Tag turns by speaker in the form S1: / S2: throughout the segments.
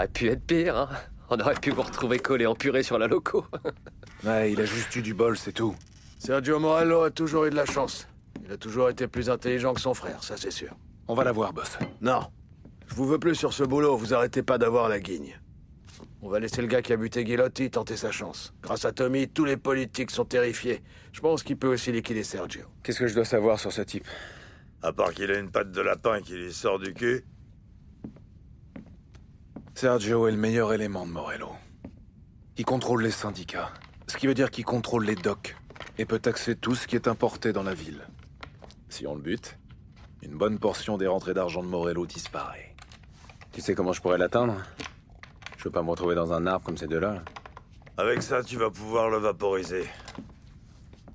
S1: aurait pu être pire, hein On aurait pu vous retrouver collé en purée sur la loco.
S2: Ouais, il a juste eu du bol, c'est tout. Sergio Morello a toujours eu de la chance. Il a toujours été plus intelligent que son frère, ça c'est sûr.
S3: On va la voir, boss.
S2: Non. Je vous veux plus sur ce boulot, vous arrêtez pas d'avoir la guigne. On va laisser le gars qui a buté Ghilotti tenter sa chance. Grâce à Tommy, tous les politiques sont terrifiés. Je pense qu'il peut aussi liquider Sergio.
S3: Qu'est-ce que je dois savoir sur ce type?
S4: À part qu'il a une patte de lapin qui lui sort du cul.
S3: Sergio est le meilleur élément de Morello. Il contrôle les syndicats, ce qui veut dire qu'il contrôle les docks et peut taxer tout ce qui est importé dans la ville. Si on le bute, une bonne portion des rentrées d'argent de Morello disparaît.
S5: Tu sais comment je pourrais l'atteindre? Je veux pas me retrouver dans un arbre comme ces deux-là.
S4: Avec ça, tu vas pouvoir le vaporiser.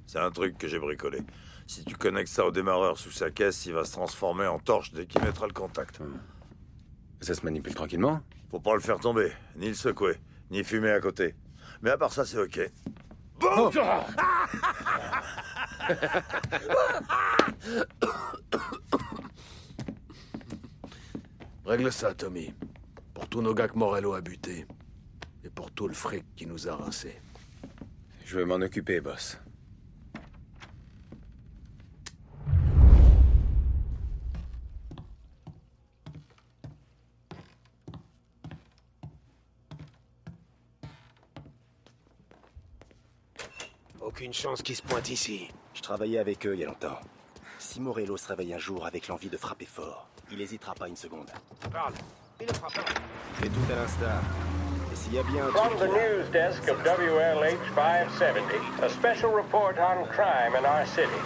S4: C'est un truc que j'ai bricolé. Si tu connectes ça au démarreur sous sa caisse, il va se transformer en torche dès qu'il mettra le contact.
S5: Ça se manipule tranquillement
S4: Faut pas le faire tomber, ni le secouer, ni fumer à côté. Mais à part ça, c'est ok.
S2: Règle ça, Tommy. Pour tous nos gars que Morello a butés. Et pour tout le fric qui nous a rincés.
S5: Je vais m'en occuper, boss.
S6: Aucune chance qu'ils se pointent ici. Je travaillais avec eux il y a longtemps. Si Morello se réveille un jour avec l'envie de frapper fort, il hésitera pas une seconde.
S7: Parle. Il ne fera pas.
S6: Fait tout à l'instar. Et s'il y a bien un
S8: From the news desk of WLH 570, a special report on crime in our city.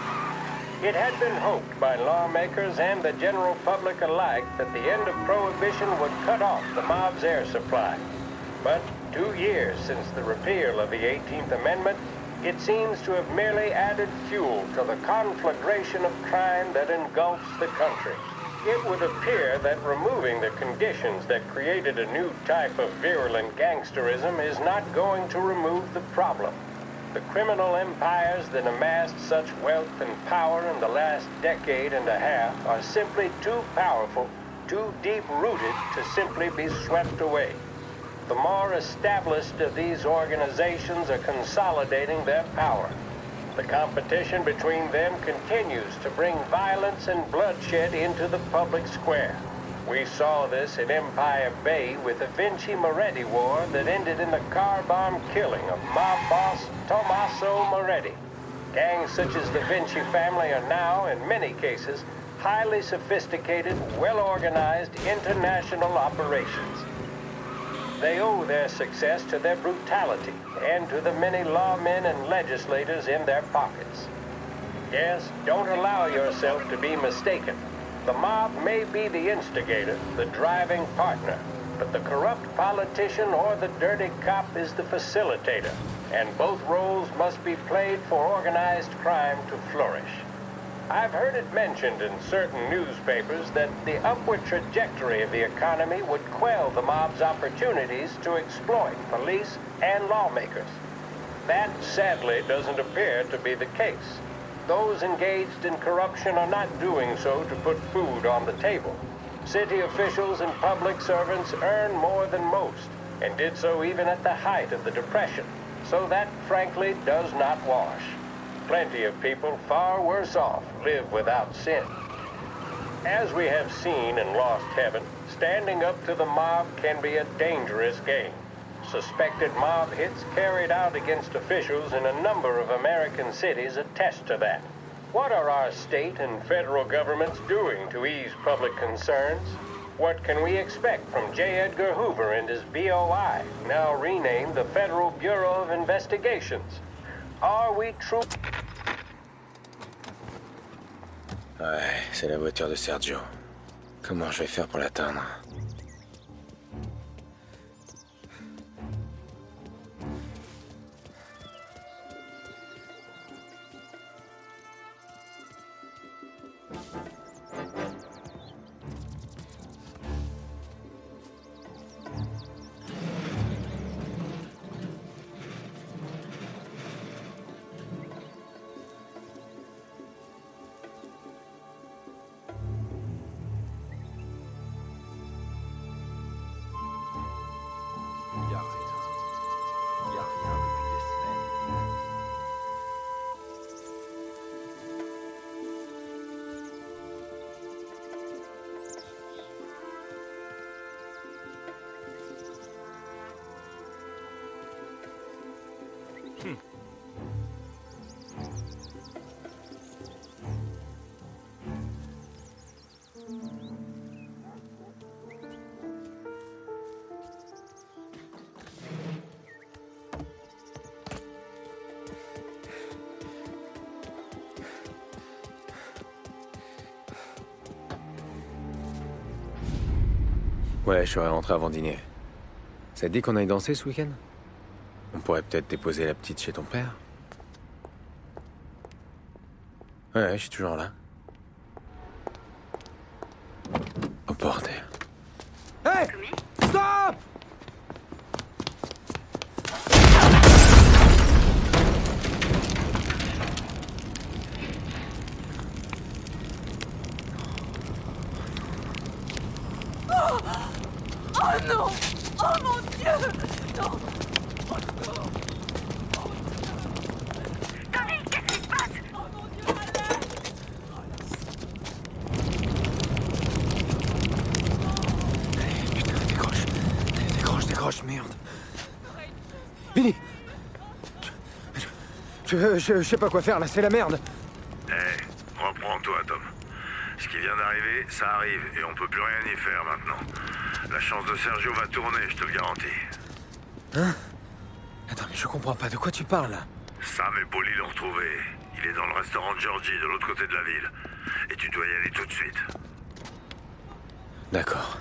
S8: It had been hoped by lawmakers and the general public alike that the end of Prohibition would cut off the mob's air supply. But two years since the repeal of the 18th Amendment, it seems to have merely added fuel to the conflagration of crime that engulfs the country. It would appear that removing the conditions that created a new type of virulent gangsterism is not going to remove the problem. The criminal empires that amassed such wealth and power in the last decade and a half are simply too powerful, too deep rooted to simply be swept away. The more established of these organizations are consolidating their power. The competition between them continues to bring violence and bloodshed into the public square. We saw this in Empire Bay with the Vinci Moretti War that ended in the car bomb killing of mob boss Tommaso Moretti. Gangs such as the Vinci family are now, in many cases, highly sophisticated, well organized international operations. They owe their success to their brutality and to the many lawmen and legislators in their pockets. Yes, don't allow yourself to be mistaken. The mob may be the instigator, the driving partner, but the corrupt politician or the dirty cop is the facilitator, and both roles must be played for organized crime to flourish. I've heard it mentioned in certain newspapers that the upward trajectory of the economy would quell the mob's opportunities to exploit police and lawmakers. That sadly doesn't appear to be the case. Those engaged in corruption are not doing so to put food on the table. City officials and public servants earn more than most, and did so even at the height of the Depression. So that, frankly, does not wash. Plenty of people far worse off live without sin. As we have seen in Lost Heaven, standing up to the mob can be a dangerous game. Suspected mob hits carried out against officials in a number of American cities attest to that. What are our state and federal governments doing to ease public concerns? What can we expect from J. Edgar Hoover and his BOI, now renamed the Federal Bureau of Investigations? Are we true?
S5: Ouais, c'est la voiture de Sergio. Comment je vais faire pour l'atteindre? Ouais, je serais rentré avant dîner. Ça te dit qu'on aille danser ce week-end? On pourrait peut-être déposer la petite chez ton père Ouais, je suis toujours là. Oh bordel.
S2: Hey Stop
S9: Oh non Oh mon Dieu Non Tommy, qu'est-ce qui se passe Oh mon Dieu, madame
S5: Décroche. Décroche, décroche, merde. Vinny je, je, sais pas quoi faire là, c'est la merde.
S4: Eh, reprends-toi, Tom. Ce qui vient d'arriver, ça arrive, et on peut plus rien y faire maintenant. La chance de Sergio va tourner, je te le garantis.
S5: Attends, mais je comprends pas, de quoi tu parles là?
S4: Sam et Polly l'ont retrouvé. Il est dans le restaurant de Georgie, de l'autre côté de la ville. Et tu dois y aller tout de suite.
S5: D'accord.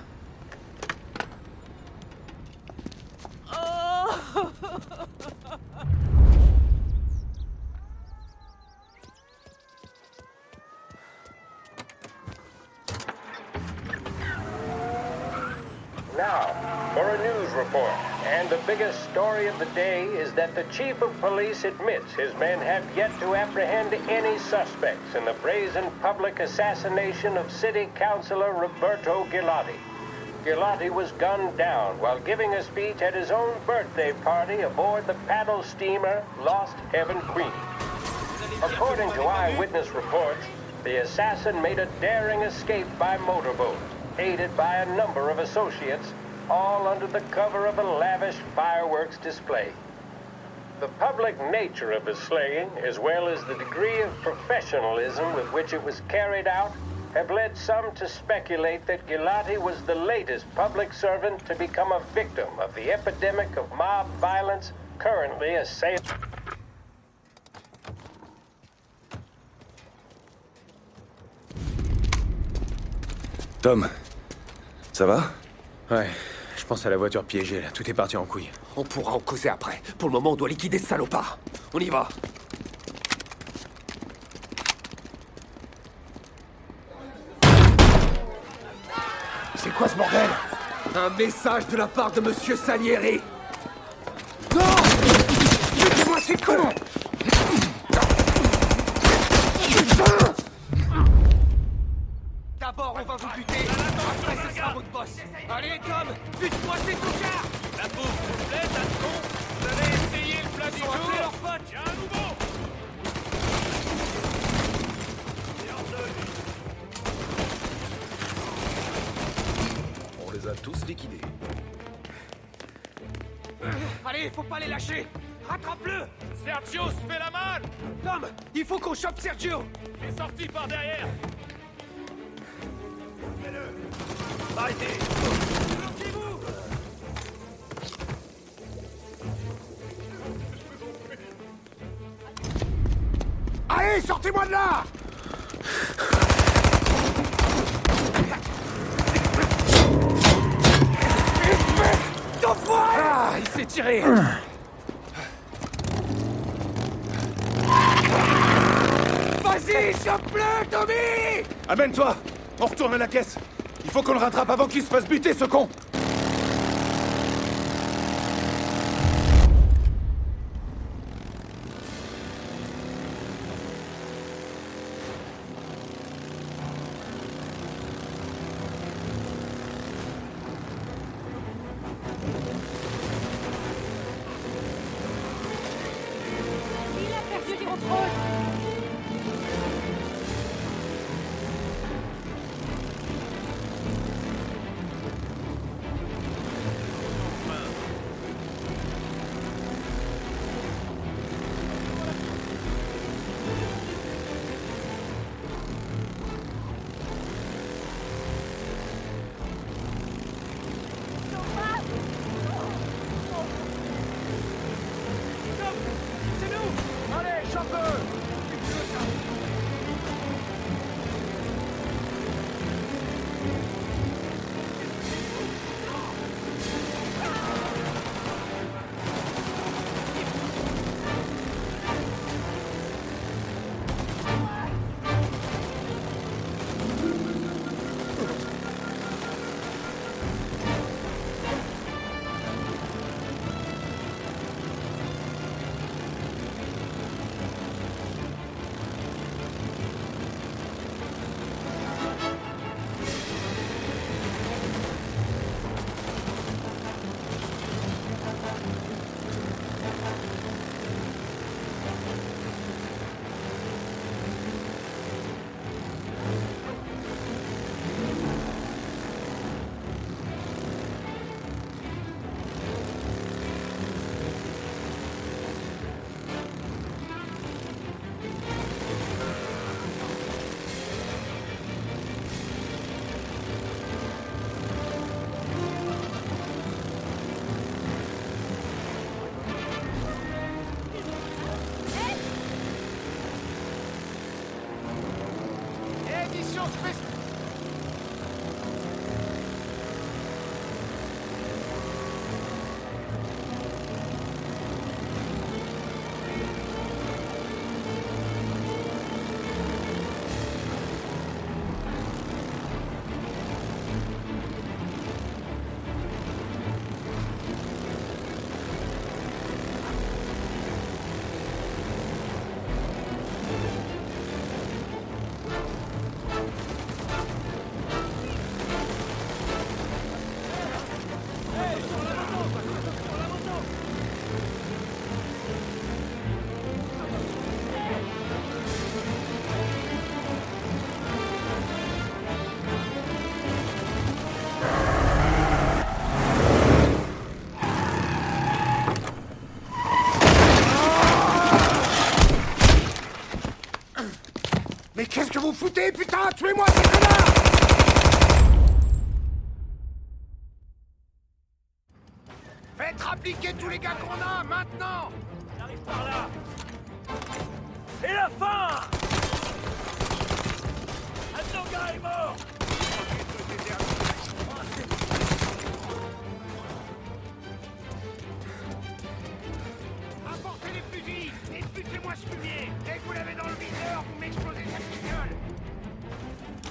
S8: The biggest story of the day is that the chief of police admits his men have yet to apprehend any suspects in the brazen public assassination of City Councilor Roberto Gilotti. Gilotti was gunned down while giving a speech at his own birthday party aboard the paddle steamer Lost Heaven Queen. According to eyewitness reports, the assassin made a daring escape by motorboat, aided by a number of associates, all under the cover of a lavish fireworks display. The public nature of the slaying, as well as the degree of professionalism with which it was carried out, have led some to speculate that Gilati was the latest public servant to become a victim of the epidemic of mob violence currently assailing.
S3: Tom, ça va
S5: Ouais, je pense à la voiture piégée là, tout est parti en couille.
S1: On pourra en causer après. Pour le moment, on doit liquider ce salopard. On y va.
S2: C'est quoi ce bordel?
S1: Un message de la part de Monsieur Salieri.
S2: Non Laissez-moi, c'est con
S10: sorti par derrière.
S11: Arrêtez
S12: Allez, sortez-moi de là.
S1: Ah, il s'est tiré
S11: Vas-y, chope-le, Tommy!
S5: Amène-toi! On retourne à la caisse. Il faut qu'on le rattrape avant qu'il se fasse buter, ce con
S12: vous foutez, putain Tuez-moi, ces connards!
S11: Faites rappliquer tous les gars qu'on a, maintenant!
S10: J'arrive par là. Et la fin! Antonga est mort!
S11: Apportez les fusils et butez-moi ce fumier. Dès que vous l'avez dans le viseur, vous m'explosez cette gueule
S13: Thank
S11: you.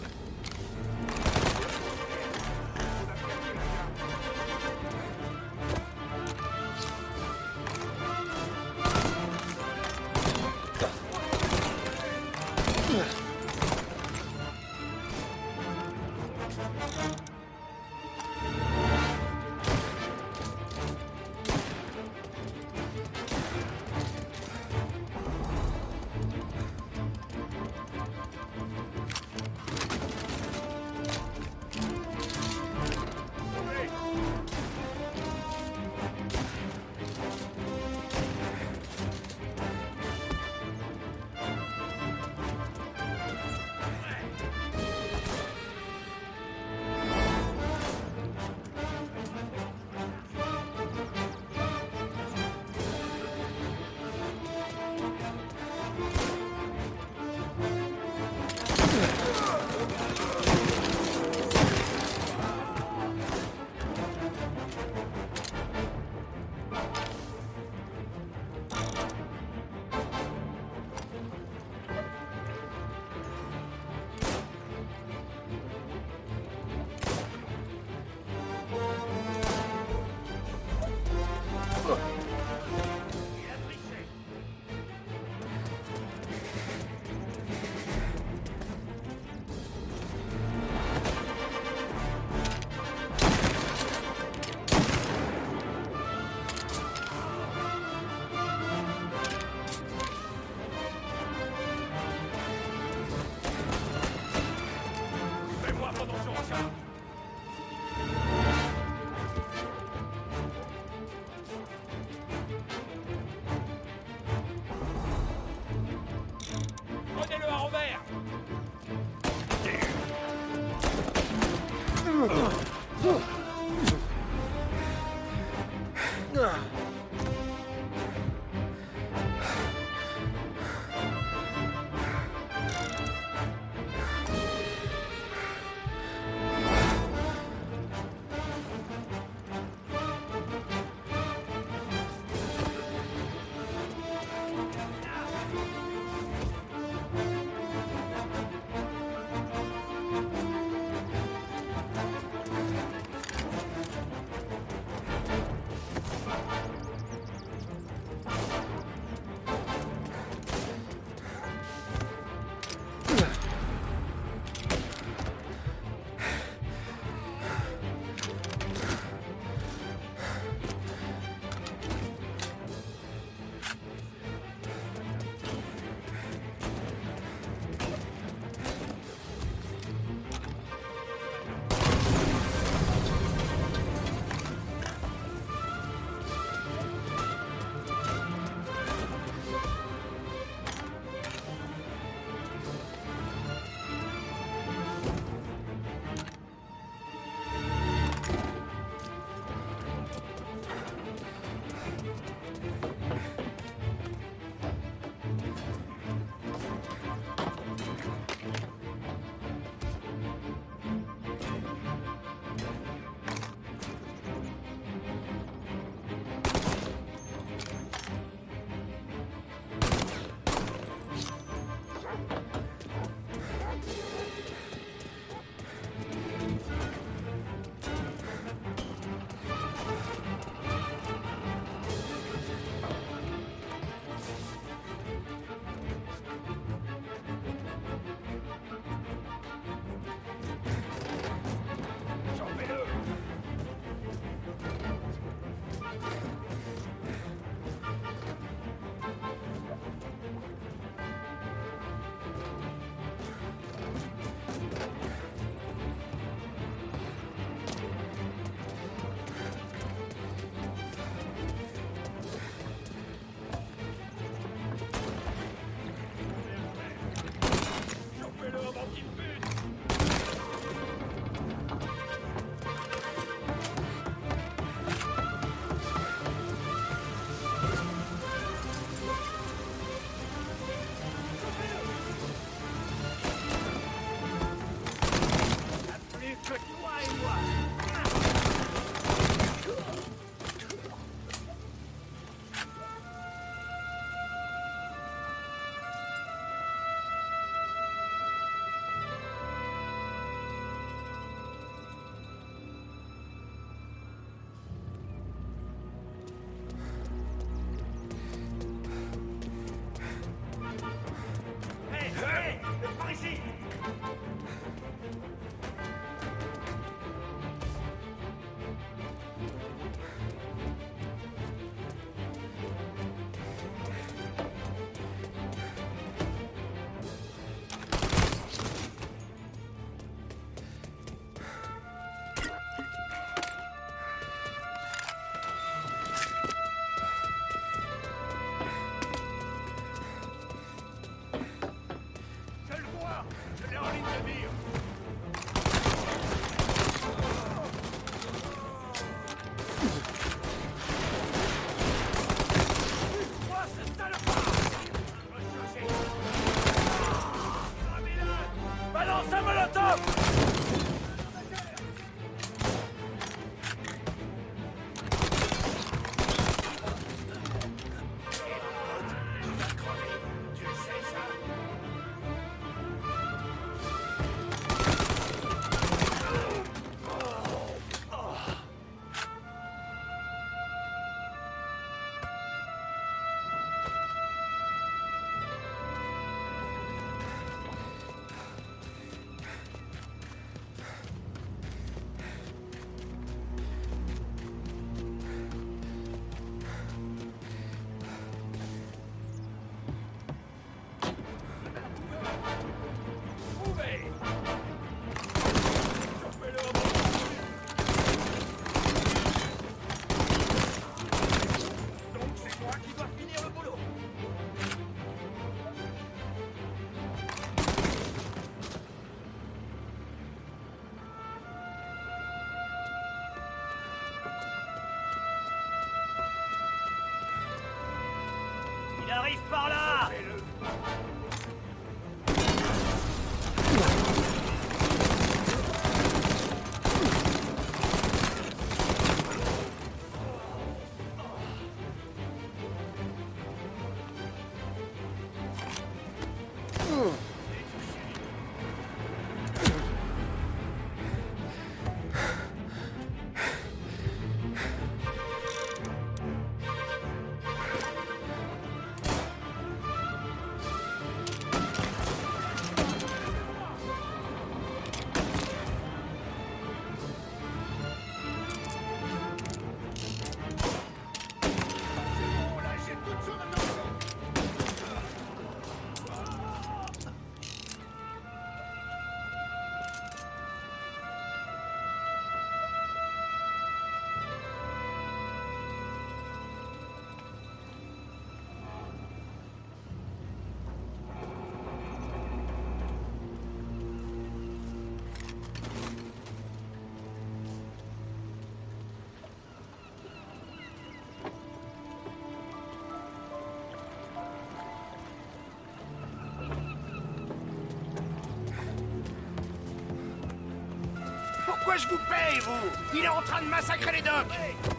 S11: Je vous paye, vous. Il est en train de massacrer les docks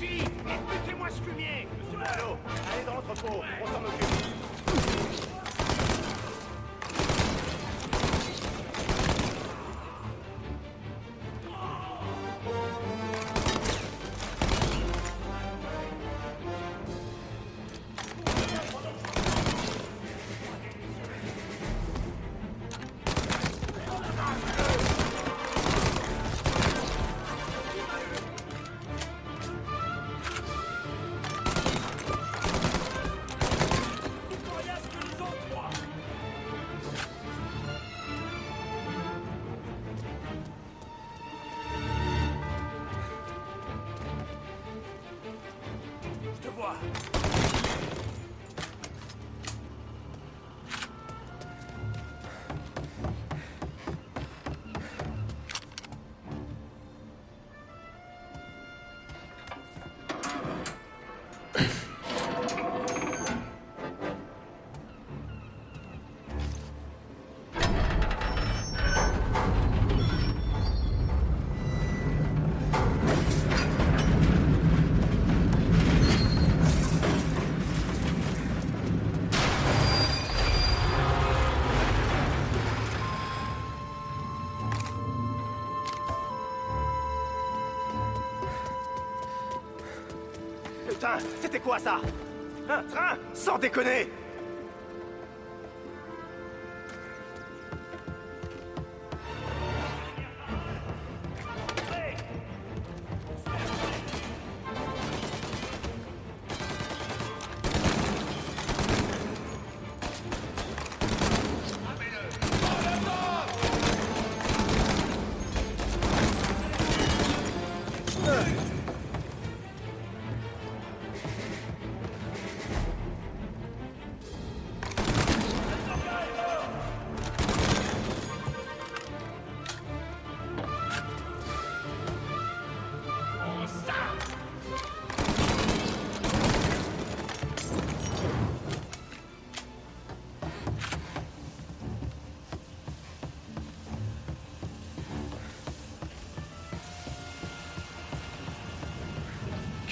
S11: Et butez-moi ce fumier. Monsieur Morello, allez dans l'entrepôt, C'était quoi ça? Un train? Sans déconner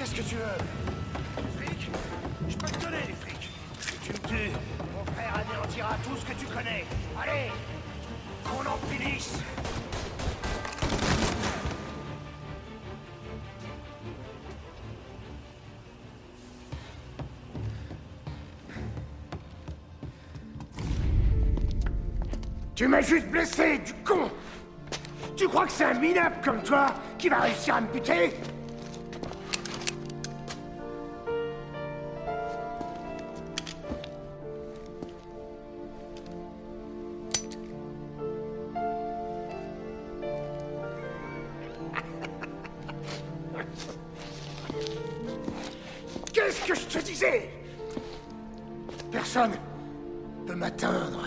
S11: Qu'est-ce que tu veux Fric Je peux te donner des frics. Si tu me tues, mon frère anéantira tout ce que tu connais. Allez Qu'on en finisse Tu m'as juste blessé, du con Tu crois que c'est un minable comme toi qui va réussir à me buter Qu'est-ce que je te disais? Personne peut m'atteindre.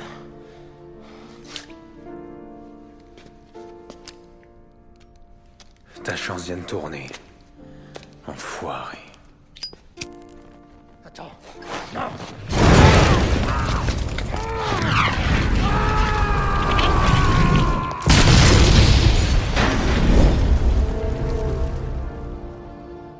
S5: Ta chance vient de tourner. Enfoiré.